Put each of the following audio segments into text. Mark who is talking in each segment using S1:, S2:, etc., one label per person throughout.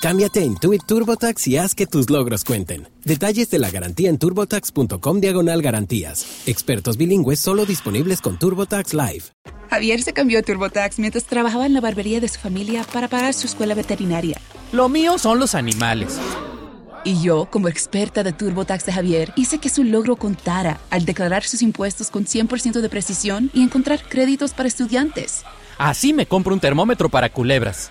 S1: Cámbiate a Intuit TurboTax y haz que tus logros cuenten. Detalles de la garantía en turbotax.com diagonal garantías. Expertos bilingües solo disponibles con TurboTax Live.
S2: Javier se cambió a TurboTax mientras trabajaba en la barbería de su familia para pagar su escuela veterinaria.
S3: Lo mío son los animales.
S2: Y yo, como experta de TurboTax de Javier, hice que su logro contara al declarar sus impuestos con 100% de precisión y encontrar créditos para estudiantes.
S3: Así me compro un termómetro para culebras.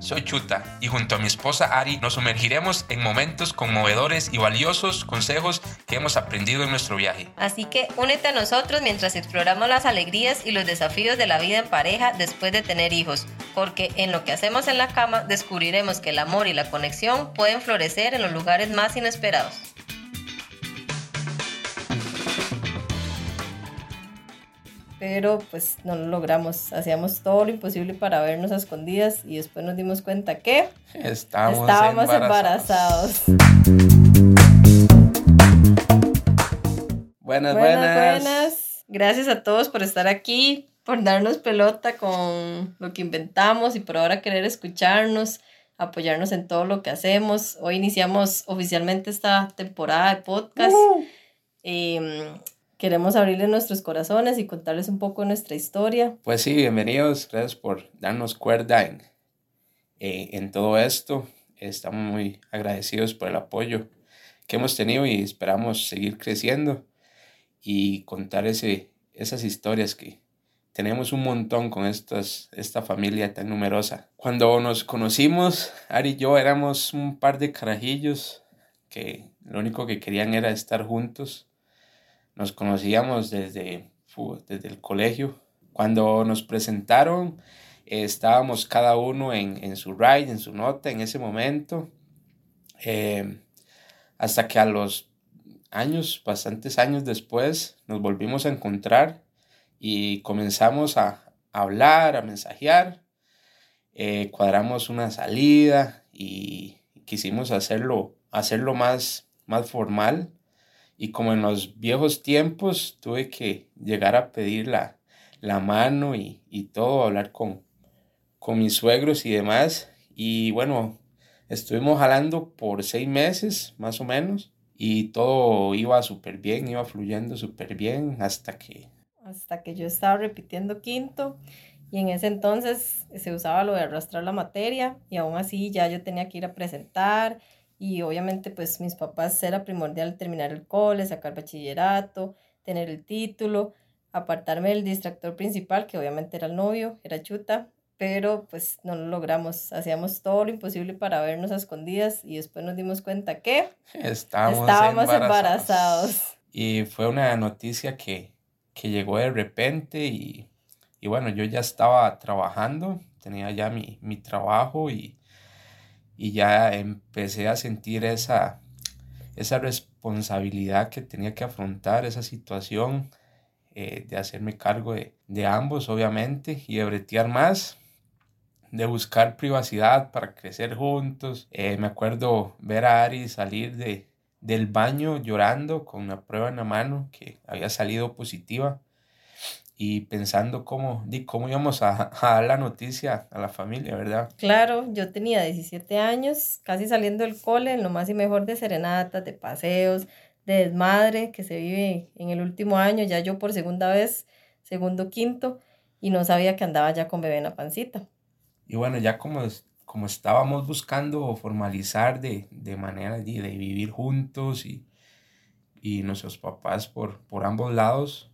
S4: Soy Chuta y junto a mi esposa Ari nos sumergiremos en momentos conmovedores y valiosos consejos que hemos aprendido en nuestro viaje.
S5: Así que únete a nosotros mientras exploramos las alegrías y los desafíos de la vida en pareja después de tener hijos, porque en lo que hacemos en la cama descubriremos que el amor y la conexión pueden florecer en los lugares más inesperados. Pero pues no lo logramos. Hacíamos todo lo imposible para vernos a escondidas y después nos dimos cuenta que estábamos, embarazados.
S6: Buenas, buenas, buenas.
S5: Gracias a todos por estar aquí, por darnos pelota con lo que inventamos y por ahora querer escucharnos, apoyarnos en todo lo que hacemos. Hoy iniciamos oficialmente esta temporada de podcast. Uh. Queremos abrirles nuestros corazones y contarles un poco nuestra historia.
S6: Pues sí, bienvenidos, gracias por darnos cuerda en, eh, en todo esto. Estamos muy agradecidos por el apoyo que hemos tenido y esperamos seguir creciendo y contar ese, esas historias que tenemos un montón con estas, esta familia tan numerosa. Cuando nos conocimos, Ari y yo éramos un par de carajillos que lo único que querían era estar juntos nos conocíamos desde, desde el colegio. Cuando nos presentaron, estábamos cada uno en, en, su ride, en su nota en ese momento. Eh, hasta que a los años, bastantes años después, nos volvimos a encontrar y comenzamos a, hablar, a mensajear. Eh, cuadramos una salida y quisimos hacerlo, hacerlo más, más formal y como en los viejos tiempos tuve que llegar a pedir la, mano y, todo, hablar con, con mis suegros y demás. Y bueno, estuvimos jalando por seis meses más o menos y todo iba súper bien, iba fluyendo súper bien hasta que...
S5: Hasta que yo estaba repitiendo quinto y en ese entonces se usaba lo de arrastrar la materia y aún así ya yo tenía que ir a presentar y obviamente pues mis papás era primordial terminar el cole, sacar bachillerato, tener el título, apartarme del distractor principal, que obviamente era el novio, era Chuta, pero pues no lo logramos. Hacíamos todo lo imposible para vernos a escondidas y después nos dimos cuenta que estábamos, embarazados.
S6: Y fue una noticia que, que llegó de repente y, y, bueno, yo ya estaba trabajando, tenía ya mi, mi trabajo y y ya empecé a sentir esa, esa responsabilidad que tenía que afrontar, esa situación eh, de hacerme cargo de, de, ambos, obviamente, y de bretear más, de buscar privacidad para crecer juntos. Eh, me acuerdo ver a Ari salir de, del baño llorando con una prueba en la mano que había salido positiva y pensando cómo, cómo íbamos a, dar la noticia a la familia, ¿verdad?
S5: Claro, yo tenía 17 años, casi saliendo del cole, en lo más y mejor de serenatas, de paseos, de desmadre que se vive en el último año, ya yo por segunda vez, segundo, quinto, y no sabía que andaba ya con bebé en la pancita.
S6: Y bueno, ya como, como estábamos buscando formalizar de, de manera de, de, vivir juntos y, y nuestros papás por, por ambos lados,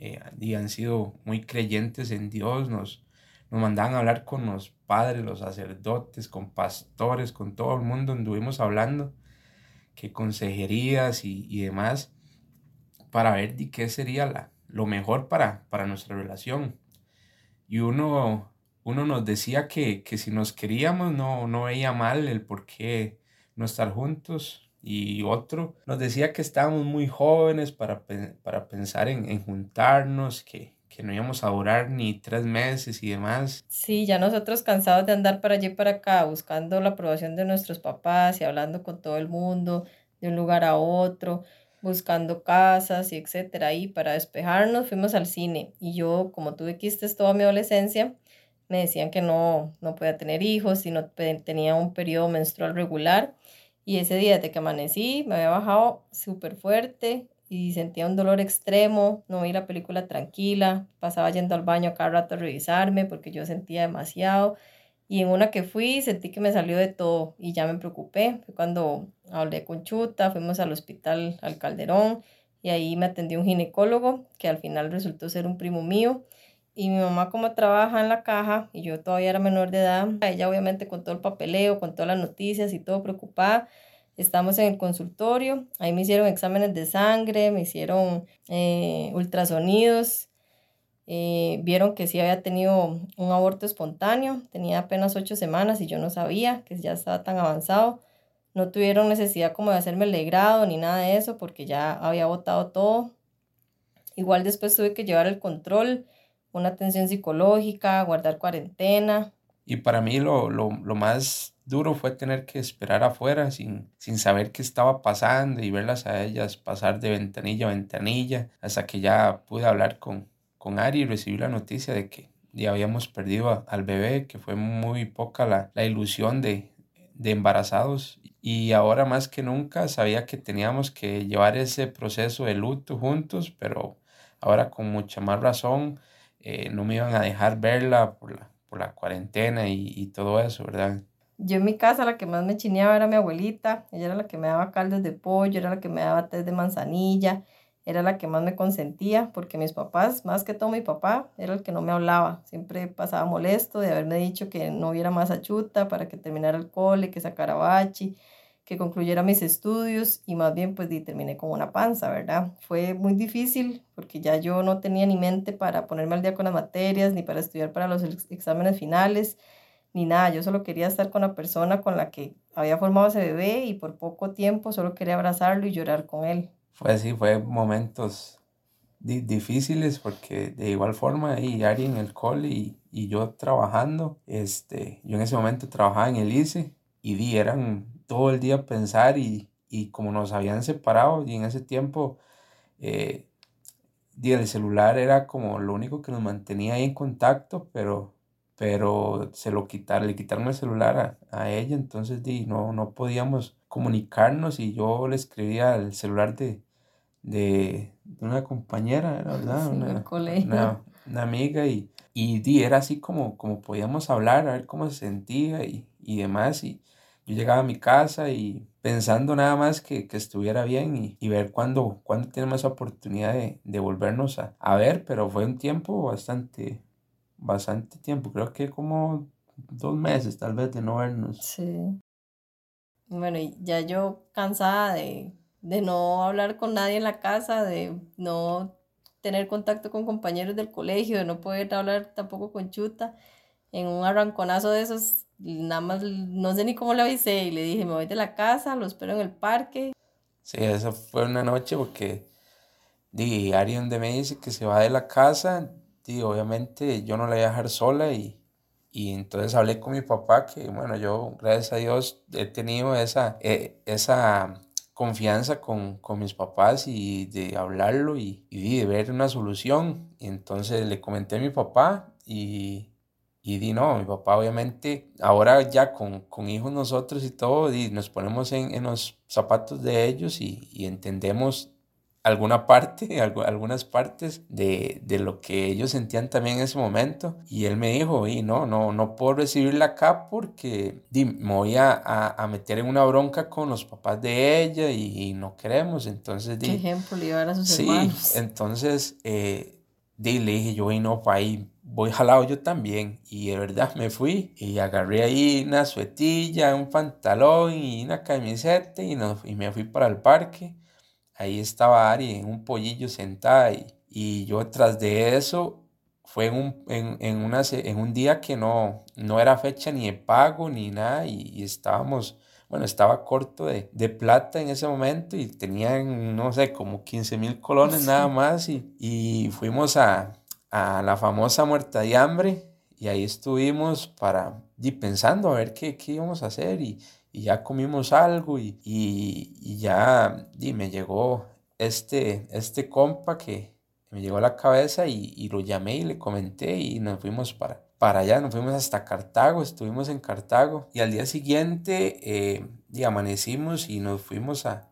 S6: eh, y han sido muy creyentes en Dios, nos, nos mandaban a hablar con los padres, los sacerdotes, con pastores, con todo el mundo, anduvimos hablando que consejerías y, y demás para ver de qué sería la, lo mejor para, para nuestra relación. Y uno, uno nos decía que, que si nos queríamos no, no veía mal el por qué no estar juntos. Y otro nos decía que estábamos muy jóvenes para, para pensar en, en juntarnos, que, que no íbamos a durar ni tres meses y demás.
S5: Sí, ya nosotros cansados de andar para allí y para acá, buscando la aprobación de nuestros papás y hablando con todo el mundo de un lugar a otro buscando casas y etcétera. Y para despejarnos fuimos al cine. Y yo, como tuve quistes toda mi adolescencia, me decían que no, no podía tener hijos y no tenía un periodo menstrual regular. Y ese día de que amanecí, me había bajado súper fuerte y sentía un dolor extremo, no vi la película tranquila, pasaba yendo al baño cada rato a revisarme porque yo sentía demasiado. Y en una que fui sentí que me salió de todo y ya me preocupé. Fue cuando hablé con Chuta, fuimos al hospital al Calderón y ahí me atendió un ginecólogo que al final resultó ser un primo mío. Y mi mamá como trabaja en la caja y yo todavía era menor de edad, ella obviamente con todo el papeleo, con todas las noticias y todo preocupada. Estamos en el consultorio, ahí me hicieron exámenes de sangre, me hicieron eh, ultrasonidos eh, vieron que sí había tenido un aborto espontáneo, tenía apenas ocho semanas y yo no sabía que ya estaba tan avanzado. No tuvieron necesidad como de hacerme el legrado ni nada de eso porque ya había votado todo. Igual después tuve que llevar el control, una atención psicológica, guardar cuarentena.
S6: Y para mí lo, lo, lo más duro fue tener que esperar afuera sin, sin saber qué estaba pasando y verlas a ellas pasar de ventanilla a ventanilla hasta que ya pude hablar con, con Ari recibí la noticia de que ya habíamos perdido al bebé, que fue muy poca la, la ilusión de, de embarazados y ahora más que nunca sabía que teníamos que llevar ese proceso de luto juntos, pero ahora con mucha más razón eh, no me iban a dejar verla por la, por la cuarentena y, y, todo eso, ¿verdad?
S5: Yo en mi casa la que más me chineaba era mi abuelita, ella era la que me daba caldos de pollo, era la que me daba té de manzanilla, era la que más me consentía, porque mis papás, más que todo mi papá, era el que no me hablaba. Siempre pasaba molesto de haberme dicho que no hubiera más achuta para que terminara el cole, que sacara bachi, que concluyera mis estudios y más bien pues terminé con una panza, ¿verdad? Fue muy difícil porque ya yo no tenía ni mente para ponerme al día con las materias, ni para estudiar para los exámenes finales, ni nada. Yo solo quería estar con la persona con la que había formado ese bebé y por poco tiempo solo quería abrazarlo y llorar con él
S6: fue así, fue momentos difíciles porque de igual forma y Ari en el cole y, y, yo trabajando, este, yo en ese momento trabajaba en el ICE y di, eran todo el día pensar y, y como nos habían separado y en ese tiempo eh, di, el celular era como lo único que nos mantenía ahí en contacto, pero, pero se lo quitaron, le quitaron el celular a, a ella, entonces di, no, no podíamos comunicarnos y yo le escribía al celular de, de, una compañera, ¿verdad? una, una, amiga y, y, era así como, como podíamos hablar, a ver cómo se sentía y, y demás. Y yo llegaba a mi casa y pensando nada más que, que estuviera bien y, ver cuándo, cuándo tenemos oportunidad de, de volvernos a, a, ver, pero fue un tiempo bastante, bastante tiempo, creo que como dos meses tal vez de no vernos.
S5: Sí. Bueno, y ya yo cansada de de no hablar con nadie en la casa, de no tener contacto con compañeros del colegio, de no poder hablar tampoco con Chuta. En un arranconazo de esos, nada más no sé ni cómo le avisé y le dije, me voy de la casa, lo espero en el parque.
S6: Sí, esa fue una noche porque di, Ari donde me dice que se va de la casa, di, obviamente yo no la voy a dejar sola y, y entonces hablé con mi papá que bueno, yo gracias a Dios he tenido esa, eh, esa confianza con, con, mis papás y de hablarlo y, y, de ver una solución. Y entonces le comenté a mi papá y, y di no, mi papá obviamente, ahora ya con, con hijos nosotros y todo, y nos ponemos en, en los zapatos de ellos y, y entendemos alguna parte, algunas partes de, de, lo que ellos sentían también en ese momento. Y él me dijo, y no, no, no puedo recibirla acá porque di, me voy a, a, meter en una bronca con los papás de ella y, no queremos. Entonces,
S5: di, ¿Qué ejemplo le a sus
S6: sí, entonces, eh, di, le dije yo, y no, pa, ahí voy jalado yo también. Y de verdad me fui y agarré ahí una suetilla, un pantalón y una camiseta y, y me fui para el parque. Ahí estaba Ari en un pollillo sentada y, y yo tras de eso fue en un, en, en, una, en un día que no, no era fecha ni de pago ni nada y, estábamos, bueno, estaba corto de, de, plata en ese momento y tenían, no sé, como 15 mil colones nada más y, y fuimos a, a, la famosa muerta de hambre y ahí estuvimos para, y pensando a ver qué, qué íbamos a hacer y, y ya comimos algo y, y ya y me llegó este, este compa que, me llegó a la cabeza y, lo llamé y le comenté y nos fuimos para, para allá, nos fuimos hasta Cartago, estuvimos en Cartago y al día siguiente eh, y amanecimos y nos fuimos a,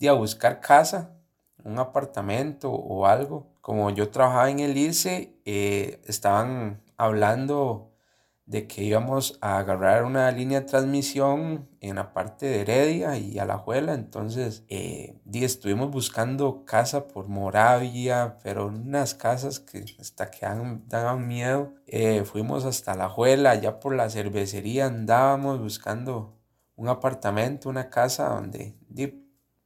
S6: a buscar casa, un apartamento o algo. Como yo trabajaba en el ICE, eh, estaban hablando de que íbamos a agarrar una línea de transmisión en la parte de Heredia y Alajuela. Entonces, eh, estuvimos buscando casa por Moravia, pero unas casas que hasta que daban miedo. Eh, fuimos hasta Alajuela, ya por la cervecería andábamos buscando un apartamento, una casa donde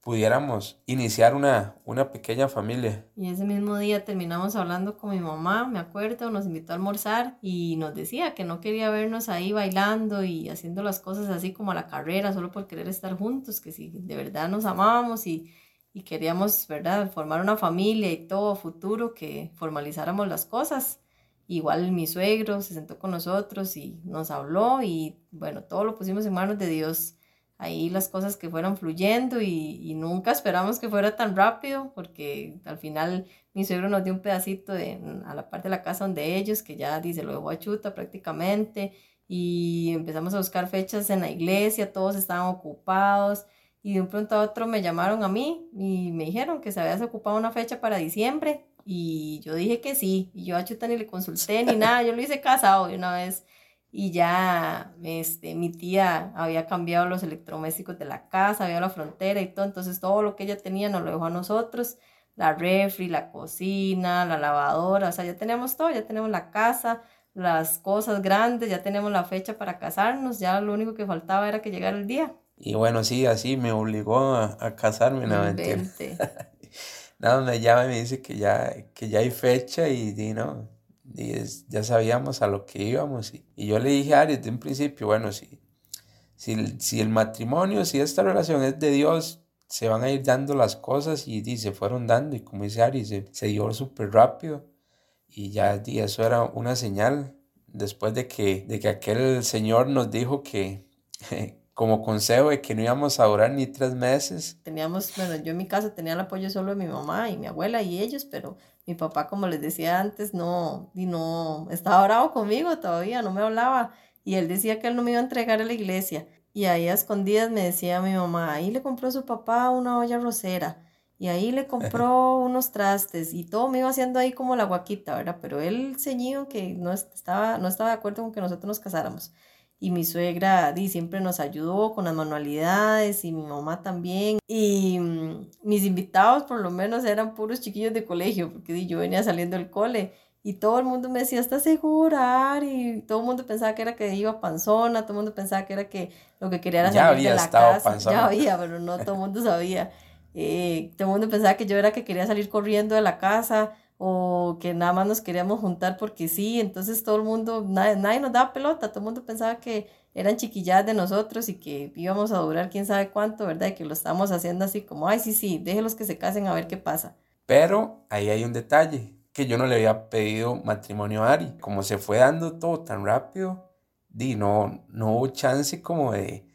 S6: pudiéramos iniciar una, una pequeña familia.
S5: Y ese mismo día terminamos hablando con mi mamá, me acuerdo, nos invitó a almorzar y nos decía que no quería vernos ahí bailando y haciendo las cosas así como a la carrera, solo por querer estar juntos, que si de verdad nos amábamos y, y queríamos, ¿verdad?, formar una familia y todo futuro, que formalizáramos las cosas. Igual mi suegro se sentó con nosotros y nos habló y bueno, todo lo pusimos en manos de Dios ahí las cosas que fueron fluyendo y, nunca esperamos que fuera tan rápido porque al final mi suegro nos dio un pedacito de, a la parte de la casa donde ellos, que ya dice lo dejó a chuta prácticamente y empezamos a buscar fechas en la iglesia, todos estaban ocupados y de un pronto a otro me llamaron a mí y me dijeron que se había ocupado una fecha para diciembre y yo dije que sí y yo a chuta ni le consulté ni nada, yo lo hice casado de una vez y ya este, mi tía había cambiado los electrodomésticos de la casa, había la frontera y todo, entonces todo lo que ella tenía nos lo dejó a nosotros, la refri, la cocina, la lavadora, o sea, ya tenemos todo, ya tenemos la casa, las cosas grandes, ya tenemos la fecha para casarnos, ya lo único que faltaba era que llegara el día.
S6: Y bueno, sí, así me obligó a, a casarme, no Nada, me llama y me dice que ya, que ya hay fecha y, y no, y ya sabíamos a lo que íbamos. Y, yo le dije a Ari desde un principio, bueno, si, si, si, el matrimonio, si esta relación es de Dios, se van a ir dando las cosas y, se fueron dando. Y como dice Ari, se, se dio súper rápido. Y ya y eso era una señal después de que, de que aquel señor nos dijo que como consejo de que no íbamos a durar ni tres meses.
S5: Teníamos, bueno, yo en mi casa tenía el apoyo solo de mi mamá y mi abuela y ellos, pero mi papá, como les decía antes, no, y no, estaba bravo conmigo todavía, no me hablaba. Y él decía que él no me iba a entregar a la iglesia. Y ahí a escondidas me decía mi mamá, ahí le compró a su papá una olla rosera. Y ahí le compró unos trastes y todo me iba haciendo ahí como la guaquita, ¿verdad? Pero él ceñido que no estaba, no estaba de acuerdo con que nosotros nos casáramos y mi suegra di, siempre nos ayudó con las manualidades y mi mamá también. Y mm, mis invitados por lo menos eran puros chiquillos de colegio, porque di, yo venía saliendo del cole y todo el mundo me decía, ¿estás segura? Y todo el mundo pensaba que era que iba panzona, todo el mundo pensaba que era que lo que quería era salir de la casa. Ya había, pero no todo el mundo sabía. Eh, todo el mundo pensaba que yo era que quería salir corriendo de la casa o que nada más nos queríamos juntar porque sí, entonces todo el mundo, nadie, nadie nos daba pelota, todo el mundo pensaba que eran chiquilladas de nosotros y que íbamos a durar quién sabe cuánto, ¿verdad? Y que lo estábamos haciendo así como, ay, sí, sí, déjelos que se casen a ver qué pasa.
S6: Pero ahí hay un detalle, que yo no le había pedido matrimonio a Ari. Como se fue dando todo tan rápido, di, no, no hubo chance como de,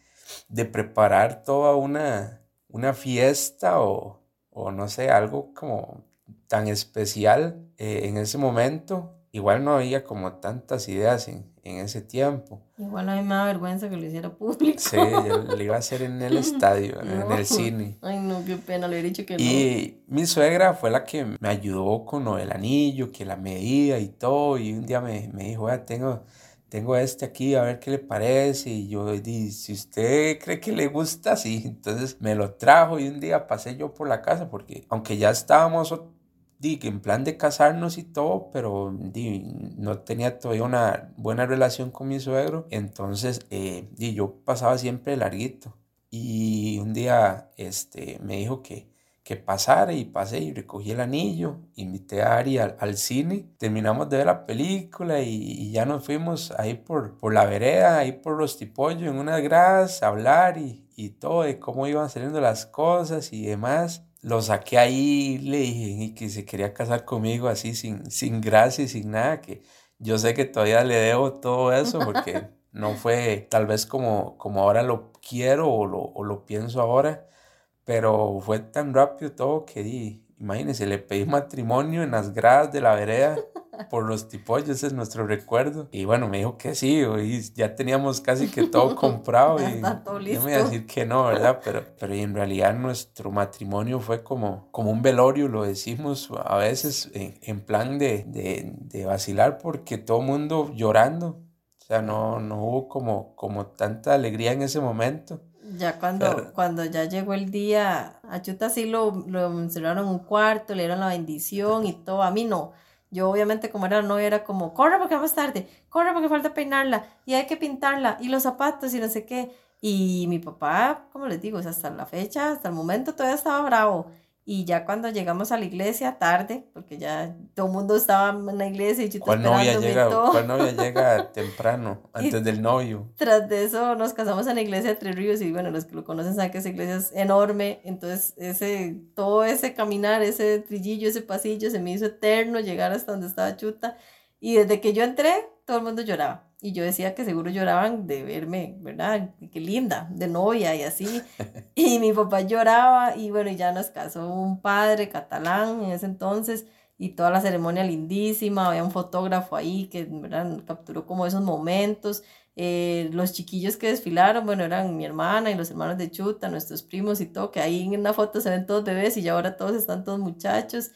S6: de preparar toda una, una fiesta o, o no sé, algo como tan especial eh, en ese momento. Igual no había como tantas ideas en, en, ese tiempo.
S5: Igual a mí me da vergüenza que lo hiciera público.
S6: Sí, yo lo iba a hacer en el estadio, en el cine.
S5: Ay, no, qué pena, le hubiera dicho que
S6: no. Y mi suegra fue la que me ayudó con lo del anillo, que la medía y todo. Y un día me, me dijo, ya tengo, tengo este aquí, a ver qué le parece. Y yo dije, si usted cree que le gusta, sí. Entonces me lo trajo y un día pasé yo por la casa porque aunque ya estábamos di, en plan de casarnos y todo, pero di, no tenía todavía una buena relación con mi suegro, entonces eh, di, yo pasaba siempre larguito. Y un día este, me dijo que, que pasara y pasé y recogí el anillo, invité a Ari al, cine, terminamos de ver la película y, ya nos fuimos ahí por, por la vereda, ahí por los tipollos, en una gradas, a hablar y, y todo, de cómo iban saliendo las cosas y demás. Lo saqué ahí, le dije que se quería casar conmigo así, sin, sin gracia y sin nada, que yo sé que todavía le debo todo eso porque no fue tal vez como, como ahora lo quiero o lo, o lo pienso ahora pero fue tan rápido todo que di, imagínense, le pedí matrimonio en las gradas de la vereda por los tipollos, ese es nuestro recuerdo. Y bueno, me dijo que sí, y ya teníamos casi que todo comprado. y yo me iba a decir que no, ¿verdad? Pero, pero en realidad nuestro matrimonio fue como, como un velorio, lo decimos a veces en, en plan de, de, de, vacilar, porque todo mundo llorando. O sea, no, no hubo como, como tanta alegría en ese momento.
S5: Ya cuando, cuando ya llegó el día, a Chuta sí lo, lo encerraron en un cuarto, le dieron la bendición y todo. A mí no. Yo obviamente como era no era como, corre porque vamos tarde, corre porque falta peinarla y hay que pintarla y los zapatos y no sé qué. Y mi papá, como les digo, hasta la fecha, hasta el momento todavía estaba bravo. Y ya cuando llegamos a la iglesia, tarde, porque ya todo el mundo estaba en la iglesia y yo
S6: ¿Cuál novia llega, ¿Cuál novia llega temprano, antes del novio?
S5: Tras de eso nos casamos en la iglesia de Tres Ríos y bueno, los que lo conocen saben que esa iglesia es enorme, entonces ese, todo ese caminar, ese trillillo, ese pasillo se me hizo eterno llegar hasta donde estaba Chuta y desde que yo entré, todo el mundo lloraba. Y yo decía que seguro lloraban de verme, ¿verdad? Qué linda, de novia y así. Y mi papá lloraba y bueno, ya nos casó un padre catalán en ese entonces y toda la ceremonia lindísima. Había un fotógrafo ahí que ¿verdad? capturó como esos momentos. Eh, los chiquillos que desfilaron, bueno, eran mi hermana y los hermanos de Chuta, nuestros primos y todo, que ahí en una foto se ven todos bebés y ya ahora todos están todos muchachos.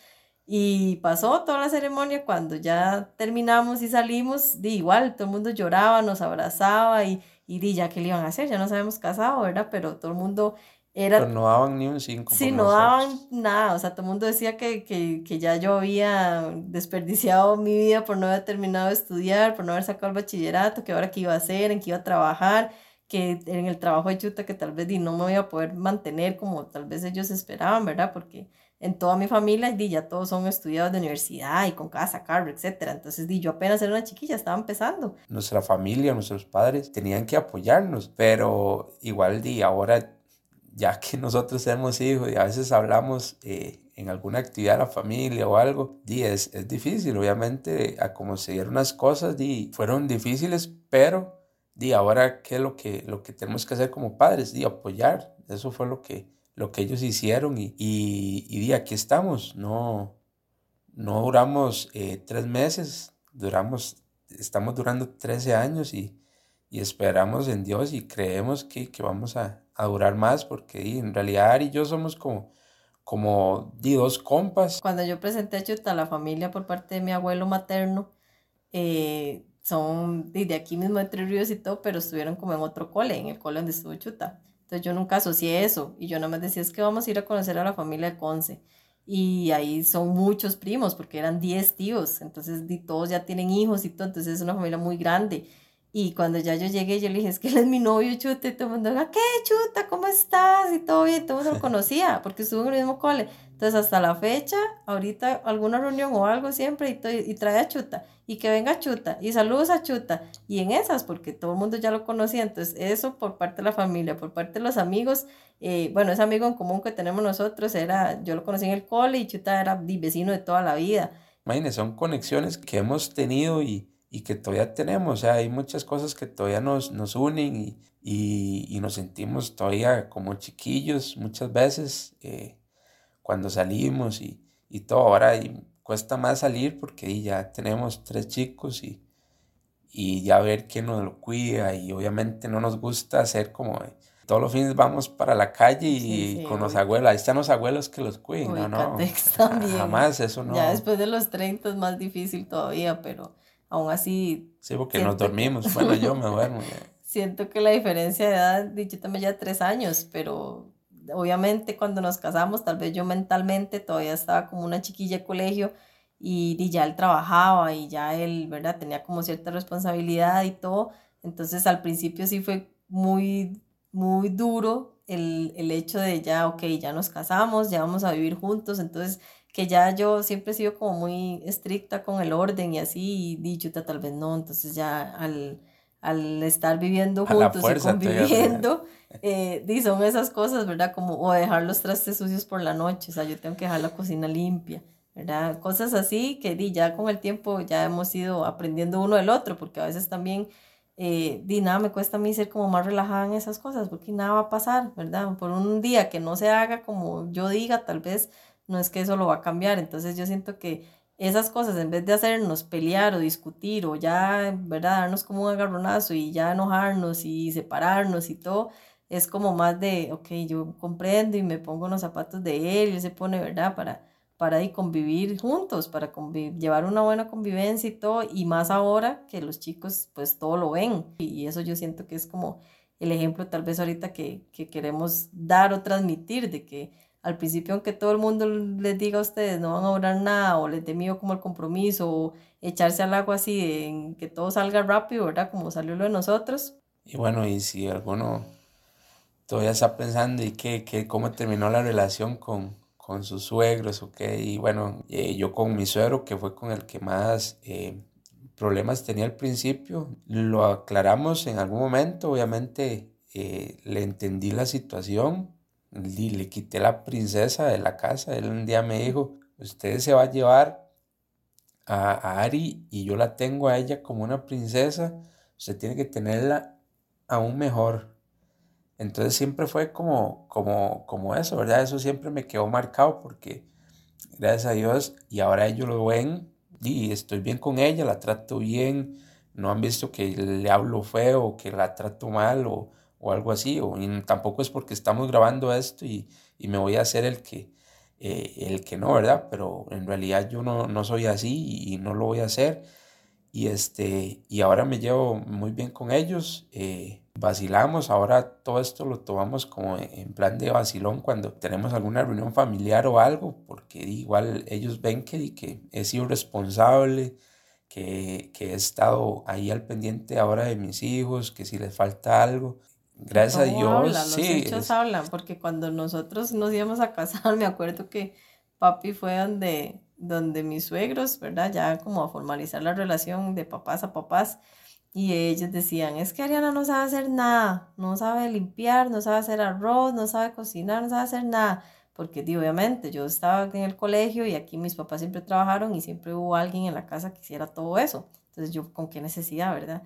S5: Y pasó toda la ceremonia, cuando ya terminamos y salimos, di igual, todo el mundo lloraba, nos abrazaba y, y di ya qué le iban a hacer, ya nos habíamos casado, ¿verdad? Pero todo el mundo era...
S6: Pero no daban ni un cinco.
S5: Sí, no daban nada, o sea, todo el mundo decía que, que, que, ya yo había desperdiciado mi vida por no haber terminado de estudiar, por no haber sacado el bachillerato, que ahora qué iba a hacer, en qué iba a trabajar, que en el trabajo de chuta que tal vez di, no me iba a poder mantener como tal vez ellos esperaban, ¿verdad? Porque en toda mi familia, di, ya todos son estudiados de universidad y con casa, carro, etc. Entonces, di, yo apenas era una chiquilla, estaba empezando.
S6: Nuestra familia, nuestros padres tenían que apoyarnos, pero igual, di, ahora ya que nosotros tenemos hijos y a veces hablamos eh, en alguna actividad de la familia o algo, di, es, es difícil, obviamente, a como se dieron las cosas, di, fueron difíciles, pero di, ahora, ¿qué es lo que, lo que tenemos que hacer como padres? Di, apoyar, eso fue lo que lo que ellos hicieron y, y, aquí estamos, no, no duramos eh, tres meses, duramos, estamos durando 13 años y, y esperamos en Dios y creemos que, que vamos a, a, durar más porque en realidad Ari y yo somos como, como dos compas.
S5: Cuando yo presenté a Chuta a la familia por parte de mi abuelo materno, eh, son de aquí mismo de Tres Ríos y todo, pero estuvieron como en otro cole, en el cole donde estuvo Chuta. Entonces yo nunca asocié eso y yo nada más decía es que vamos a ir a conocer a la familia de Conce. Y ahí son muchos primos porque eran 10 tíos, entonces todos ya tienen hijos y todo, entonces es una familia muy grande. Y cuando ya yo llegué, yo le dije, es que él es mi novio, Chuta, y todo el mundo, ¿qué, Chuta? ¿Cómo estás? Y todo bien, todo el mundo lo conocía, porque estuvo en el mismo cole. Entonces, hasta la fecha, ahorita alguna reunión o algo siempre, y, y trae a Chuta, y que venga Chuta, y saludos a Chuta, y en esas, porque todo el mundo ya lo conocía, entonces eso por parte de la familia, por parte de los amigos, eh, bueno, ese amigo en común que tenemos nosotros era, yo lo conocí en el cole, y Chuta era vecino de toda la vida.
S6: Imagínense, son conexiones que hemos tenido y y que todavía tenemos. O sea, hay muchas cosas que todavía nos, nos unen y, y, y, nos sentimos todavía como chiquillos muchas veces eh, cuando salimos y, y, todo. Ahora y cuesta más salir porque ya tenemos tres chicos y, y ya ver quién nos lo cuida y obviamente no nos gusta hacer como... todos los fines vamos para la calle y con los abuelos, ahí están los abuelos que los cuidan, ¿no? Jamás, eso no.
S5: Ya después de los 30 es más difícil todavía, pero aún así...
S6: Sí, porque nos dormimos. Bueno, yo me duermo.
S5: siento que la diferencia de edad, dicho también ya tres años, pero obviamente cuando nos casamos, tal vez yo mentalmente todavía estaba como una chiquilla de colegio y, y, ya él trabajaba y ya él, ¿verdad? Tenía como cierta responsabilidad y todo. Entonces al principio sí fue muy, muy duro el, el hecho de ya, ok, ya nos casamos, ya vamos a vivir juntos. Entonces que ya yo siempre he sido como muy estricta con el orden y así, y chuta, tal vez no, entonces ya al, al estar viviendo juntos y conviviendo, eh, son esas cosas, ¿verdad? Como, o dejar los trastes sucios por la noche, o sea, yo tengo que dejar la cocina limpia, ¿verdad? Cosas así que di, ya con el tiempo ya hemos ido aprendiendo uno del otro, porque a veces también, eh, di, nada, me cuesta a mí ser como más relajada en esas cosas, porque nada va a pasar, ¿verdad? Por un día que no se haga como yo diga, tal vez no es que eso lo va a cambiar. Entonces yo siento que esas cosas, en vez de hacernos pelear o discutir o ya, ¿verdad? Darnos como un agarronazo y ya enojarnos y separarnos y todo, es como más de, ok, yo comprendo y me pongo en los zapatos de él y él se pone, ¿verdad? Para, para y convivir juntos, para llevar una buena convivencia y todo, y más ahora que los chicos pues todo lo ven. Y eso yo siento que es como el ejemplo tal vez ahorita que, que queremos dar o transmitir de que al principio, aunque todo el mundo les diga a ustedes no van a orar nada o les dé miedo como el compromiso o echarse al agua así que todo salga rápido, ¿verdad? Como salió lo de nosotros.
S6: Y bueno, y si alguno todavía está pensando y qué, qué cómo terminó la relación con, con sus suegros o qué, y bueno, eh, yo con mi suegro, que fue con el que más eh, problemas tenía al principio, lo aclaramos en algún momento, obviamente eh, le entendí la situación, le quité la princesa de la casa. Él un día me dijo, usted se va a llevar a, Ari y yo la tengo a ella como una princesa. Usted tiene que tenerla aún mejor. Entonces siempre fue como, como, como eso, ¿verdad? Eso siempre me quedó marcado porque gracias a Dios y ahora ellos lo ven y estoy bien con ella, la trato bien, no han visto que le hablo feo, que la trato mal o, o algo así, o tampoco es porque estamos grabando esto y, y me voy a hacer el que, eh, el que no, ¿verdad? Pero en realidad yo no, no soy así y, no lo voy a hacer. Y, este, y ahora me llevo muy bien con ellos, eh, vacilamos, ahora todo esto lo tomamos como en plan de vacilón cuando tenemos alguna reunión familiar o algo, porque igual ellos ven que, que he sido responsable, que, que he estado ahí al pendiente ahora de mis hijos, que si les falta algo, Gracias a Dios.
S5: los hechos hablan, porque cuando nosotros nos íbamos a casar, me acuerdo que papi fue donde, donde mis suegros, ¿verdad? Ya como a formalizar la relación de papás a papás. Y ellos decían, es que Ariana no sabe hacer nada, no sabe limpiar, no sabe hacer arroz, no sabe cocinar, no sabe hacer nada. Porque obviamente yo estaba en el colegio y aquí mis papás siempre trabajaron y siempre hubo alguien en la casa que hiciera todo eso. Entonces yo con qué necesidad, ¿verdad?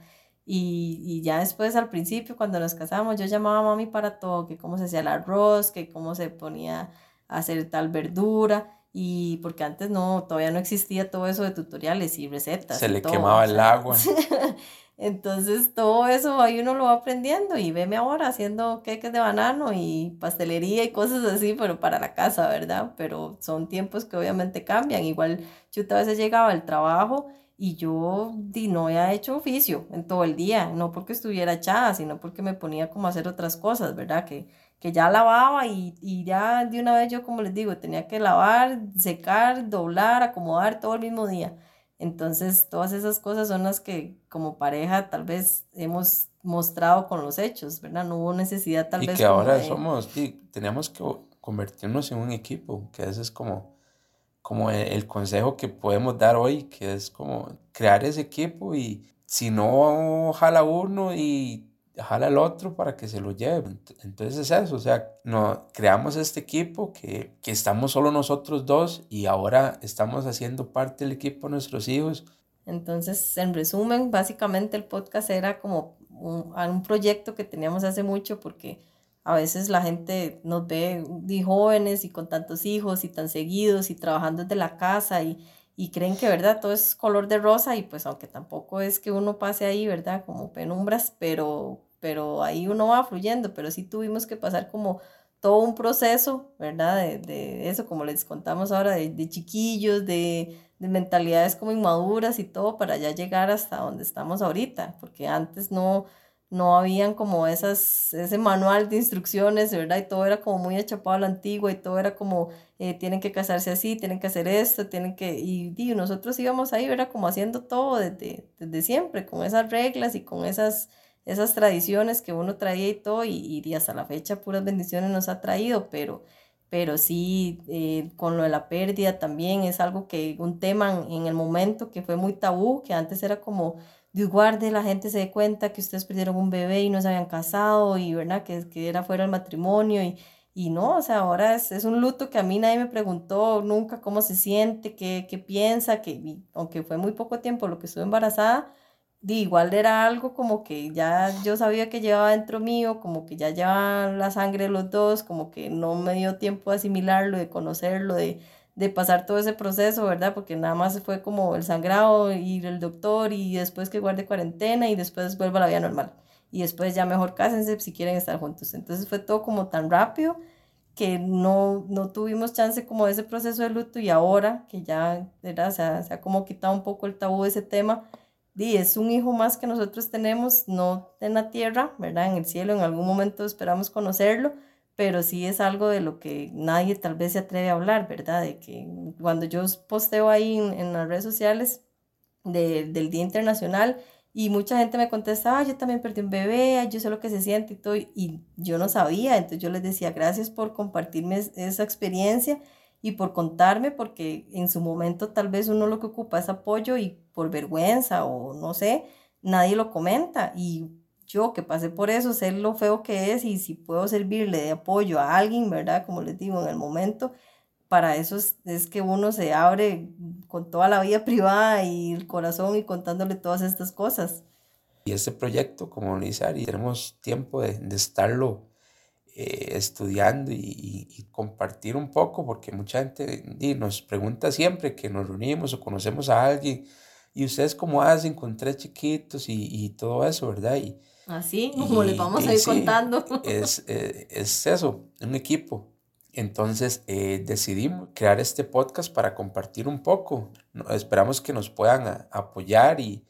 S5: Y, y, ya después al principio, cuando nos casamos, yo llamaba a mami para todo, que cómo se hacía el arroz, que cómo se ponía a hacer tal verdura. Y porque antes no, todavía no existía todo eso de tutoriales y recetas.
S6: Se le quemaba el agua.
S5: Entonces todo eso ahí uno lo va aprendiendo y veme ahora haciendo queques de banano y pastelería y cosas así, pero para la casa, ¿verdad? Pero son tiempos que obviamente cambian. Igual yo a veces llegaba al trabajo y yo di, no había hecho oficio en todo el día, no porque estuviera echada, sino porque me ponía como a hacer otras cosas, ¿verdad? Que, que ya lavaba y, y ya de una vez yo, como les digo, tenía que lavar, secar, doblar, acomodar todo el mismo día. Entonces, todas esas cosas son las que como pareja tal vez hemos mostrado con los hechos, ¿verdad? No hubo necesidad tal vez.
S6: Y que ahora somos, sí, tenemos que convertirnos en un equipo, que eso es como como el, consejo que podemos dar hoy, que es como crear ese equipo y si no jala uno y jala el otro para que se lo lleve. Entonces es eso, o sea, no, creamos este equipo que, que estamos solo nosotros dos y ahora estamos haciendo parte del equipo de nuestros hijos.
S5: Entonces, en resumen, básicamente el podcast era como un, un proyecto que teníamos hace mucho porque a veces la gente nos ve de jóvenes y con tantos hijos y tan seguidos y trabajando desde la casa y, y creen que, ¿verdad? Todo es color de rosa y pues aunque tampoco es que uno pase ahí, ¿verdad? Como penumbras, pero, pero ahí uno va fluyendo, pero sí tuvimos que pasar como todo un proceso, ¿verdad? De, de eso, como les contamos ahora, de, de chiquillos, de, de, mentalidades como inmaduras y todo para ya llegar hasta donde estamos ahorita, porque antes no, no habían como esas, ese manual de instrucciones, ¿verdad? Y todo era como muy achapado a la antigua y todo era como, eh, tienen que casarse así, tienen que hacer esto, tienen que, y, y nosotros íbamos ahí, ¿verdad? Como haciendo todo desde, desde siempre, con esas reglas y con esas, esas tradiciones que uno traía y todo, y, y hasta la fecha puras bendiciones nos ha traído, pero pero sí eh, con lo de la pérdida también es algo que un tema en, el momento que fue muy tabú, que antes era como Dios guarde, la gente se dé cuenta que ustedes perdieron un bebé y no se habían casado y, ¿verdad? Que, que era fuera del matrimonio y, y no, o sea, ahora es, es, un luto que a mí nadie me preguntó nunca cómo se siente, qué, qué piensa, que aunque fue muy poco tiempo lo que estuve embarazada, igual era algo como que ya yo sabía que llevaba dentro mío, como que ya llevaba la sangre de los dos, como que no me dio tiempo de asimilarlo, de conocerlo, de de pasar todo ese proceso, ¿verdad? Porque nada más fue como el sangrado, ir el doctor y después que guarde cuarentena y después vuelva a la vida normal. Y después ya mejor cásense si quieren estar juntos. Entonces fue todo como tan rápido que no, no tuvimos chance como de ese proceso de luto y ahora que ya era, se, ha, se como quitado un poco el tabú de ese tema, y es un hijo más que nosotros tenemos, no en la tierra, ¿verdad? En el cielo, en algún momento esperamos conocerlo, pero sí es algo de lo que nadie tal vez se atreve a hablar, ¿verdad? De que cuando yo posteo ahí en, las redes sociales del Día Internacional y mucha gente me contesta, ah, yo también perdí un bebé, yo sé lo que se siente y todo, y yo no sabía, entonces yo les decía, gracias por compartirme esa experiencia y por contarme, porque en su momento tal vez uno lo que ocupa es apoyo y por vergüenza o no sé, nadie lo comenta y yo que pasé por eso, sé lo feo que es y si puedo servirle de apoyo a alguien, ¿verdad? Como les digo, en el momento, para eso es, que uno se abre con toda la vida privada y el corazón y contándole todas estas cosas.
S6: Y este proyecto, como dice Ari, tenemos tiempo de, de estarlo eh, estudiando y, y, compartir un poco, porque mucha gente y nos pregunta siempre que nos reunimos o conocemos a alguien, y ustedes cómo hacen con tres chiquitos y, y todo eso, ¿verdad? Y,
S5: Así, como les vamos a ir contando.
S6: Es, eh, es eso, un equipo. Entonces eh, decidimos crear este podcast para compartir un poco. Esperamos que nos puedan apoyar y,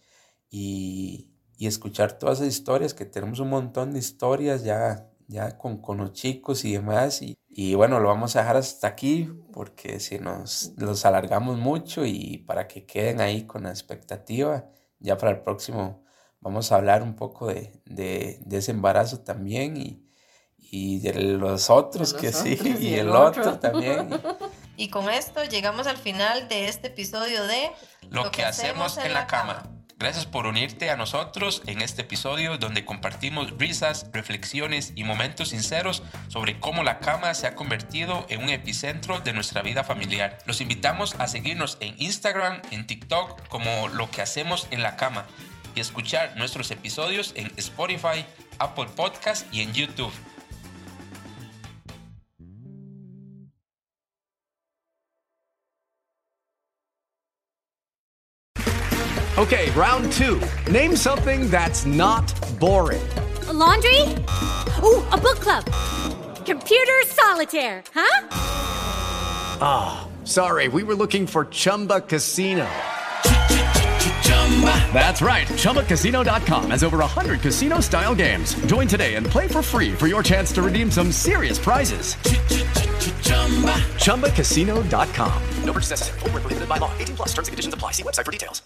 S6: y, y, escuchar todas esas historias, que tenemos un montón de historias ya, ya con, con los chicos y demás. Y, y, bueno, lo vamos a dejar hasta aquí porque si nos los alargamos mucho y para que queden ahí con la expectativa, ya para el próximo vamos a hablar un poco de, de, de ese embarazo también y, y de los otros que sí, y, el, otro, también.
S5: y con esto llegamos al final de este episodio de
S4: Lo, que, hacemos en la cama. Gracias por unirte a nosotros en este episodio donde compartimos risas, reflexiones y momentos sinceros sobre cómo la cama se ha convertido en un epicentro de nuestra vida familiar. Los invitamos a seguirnos en Instagram, en TikTok como Lo que hacemos en la cama y escuchar nuestros episodios en Spotify, Apple Podcast y en YouTube.
S7: Okay, round two. Name something that's not boring.
S8: A laundry? Ooh, a book club. Computer solitaire, huh?
S7: Ah, oh, sorry, we were looking for Chumba Casino. That's right. ChumbaCasino.com has over 100 casino style games. Join today and play for free for your chance to redeem some serious prizes. ChumbaCasino.com. No purchase necessary. Full prohibited by law. 18 plus terms and conditions apply. See website for details.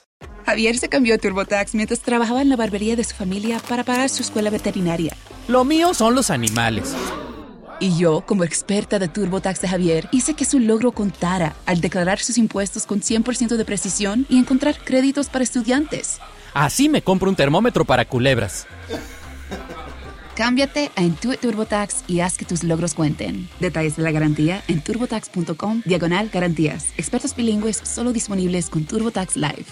S2: Javier se cambió a TurboTax mientras trabajaba en la barbería de su familia para pagar su escuela veterinaria.
S3: Lo mío son los animales.
S2: Y yo, como experta de TurboTax de Javier, hice que su logro contara al declarar sus impuestos con 100% de precisión y encontrar créditos para estudiantes.
S3: Así me compro un termómetro para culebras.
S2: Cámbiate a Intuit TurboTax y haz que tus logros cuenten. Detalles de la garantía en turbotax.com diagonal garantías. Expertos bilingües solo disponibles con TurboTax Live.